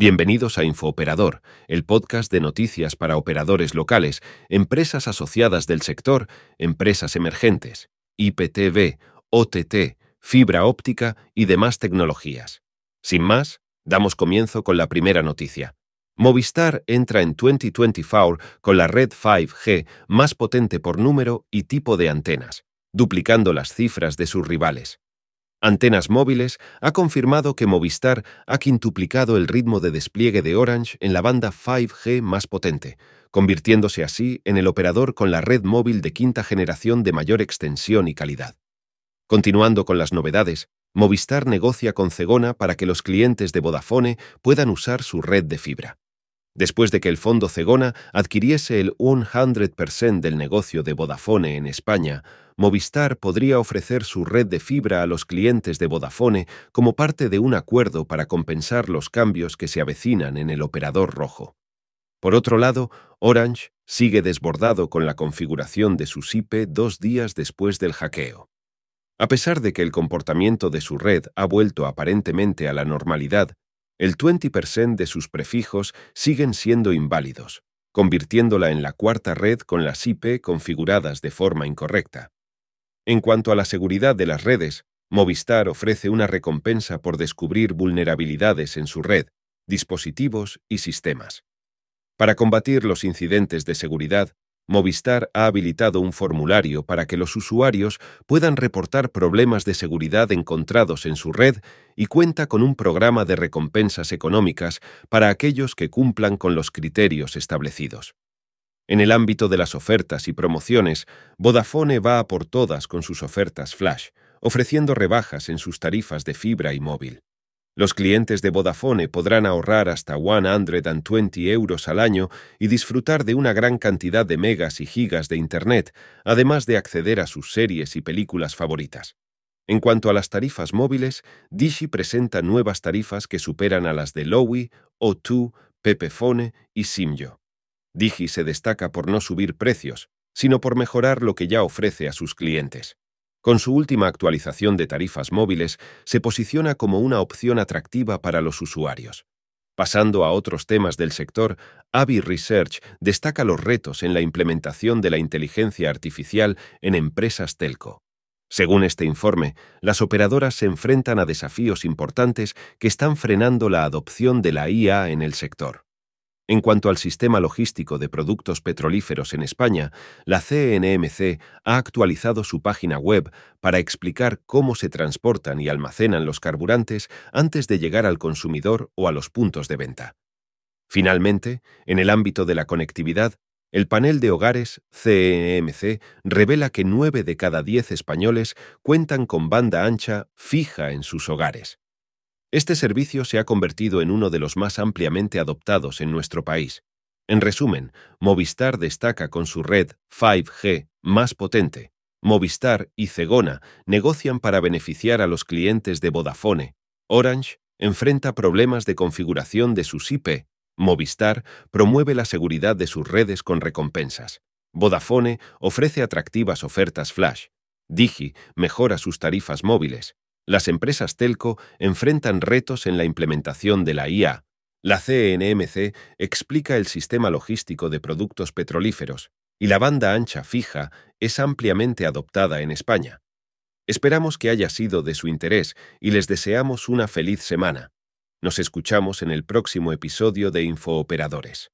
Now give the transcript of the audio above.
Bienvenidos a Infooperador, el podcast de noticias para operadores locales, empresas asociadas del sector, empresas emergentes, IPTV, OTT, fibra óptica y demás tecnologías. Sin más, damos comienzo con la primera noticia. Movistar entra en 2024 con la red 5G más potente por número y tipo de antenas, duplicando las cifras de sus rivales. Antenas Móviles ha confirmado que Movistar ha quintuplicado el ritmo de despliegue de Orange en la banda 5G más potente, convirtiéndose así en el operador con la red móvil de quinta generación de mayor extensión y calidad. Continuando con las novedades, Movistar negocia con Cegona para que los clientes de Vodafone puedan usar su red de fibra. Después de que el fondo Cegona adquiriese el 100% del negocio de Vodafone en España, Movistar podría ofrecer su red de fibra a los clientes de Vodafone como parte de un acuerdo para compensar los cambios que se avecinan en el operador rojo. Por otro lado, Orange sigue desbordado con la configuración de su SIPE dos días después del hackeo. A pesar de que el comportamiento de su red ha vuelto aparentemente a la normalidad, el 20% de sus prefijos siguen siendo inválidos, convirtiéndola en la cuarta red con las IP configuradas de forma incorrecta. En cuanto a la seguridad de las redes, Movistar ofrece una recompensa por descubrir vulnerabilidades en su red, dispositivos y sistemas. Para combatir los incidentes de seguridad, Movistar ha habilitado un formulario para que los usuarios puedan reportar problemas de seguridad encontrados en su red y cuenta con un programa de recompensas económicas para aquellos que cumplan con los criterios establecidos. En el ámbito de las ofertas y promociones, Vodafone va a por todas con sus ofertas flash, ofreciendo rebajas en sus tarifas de fibra y móvil. Los clientes de Vodafone podrán ahorrar hasta 120 euros al año y disfrutar de una gran cantidad de megas y gigas de Internet, además de acceder a sus series y películas favoritas. En cuanto a las tarifas móviles, Digi presenta nuevas tarifas que superan a las de Lowy, O2, Pepefone y Simyo. Digi se destaca por no subir precios, sino por mejorar lo que ya ofrece a sus clientes. Con su última actualización de tarifas móviles, se posiciona como una opción atractiva para los usuarios. Pasando a otros temas del sector, Avi Research destaca los retos en la implementación de la inteligencia artificial en empresas telco. Según este informe, las operadoras se enfrentan a desafíos importantes que están frenando la adopción de la IA en el sector. En cuanto al sistema logístico de productos petrolíferos en España, la CNMC ha actualizado su página web para explicar cómo se transportan y almacenan los carburantes antes de llegar al consumidor o a los puntos de venta. Finalmente, en el ámbito de la conectividad, el panel de hogares CNMC revela que 9 de cada 10 españoles cuentan con banda ancha fija en sus hogares. Este servicio se ha convertido en uno de los más ampliamente adoptados en nuestro país. En resumen, Movistar destaca con su red 5G más potente. Movistar y Cegona negocian para beneficiar a los clientes de Vodafone. Orange enfrenta problemas de configuración de sus IP. Movistar promueve la seguridad de sus redes con recompensas. Vodafone ofrece atractivas ofertas flash. Digi mejora sus tarifas móviles. Las empresas telco enfrentan retos en la implementación de la IA. La CNMC explica el sistema logístico de productos petrolíferos y la banda ancha fija es ampliamente adoptada en España. Esperamos que haya sido de su interés y les deseamos una feliz semana. Nos escuchamos en el próximo episodio de Infooperadores.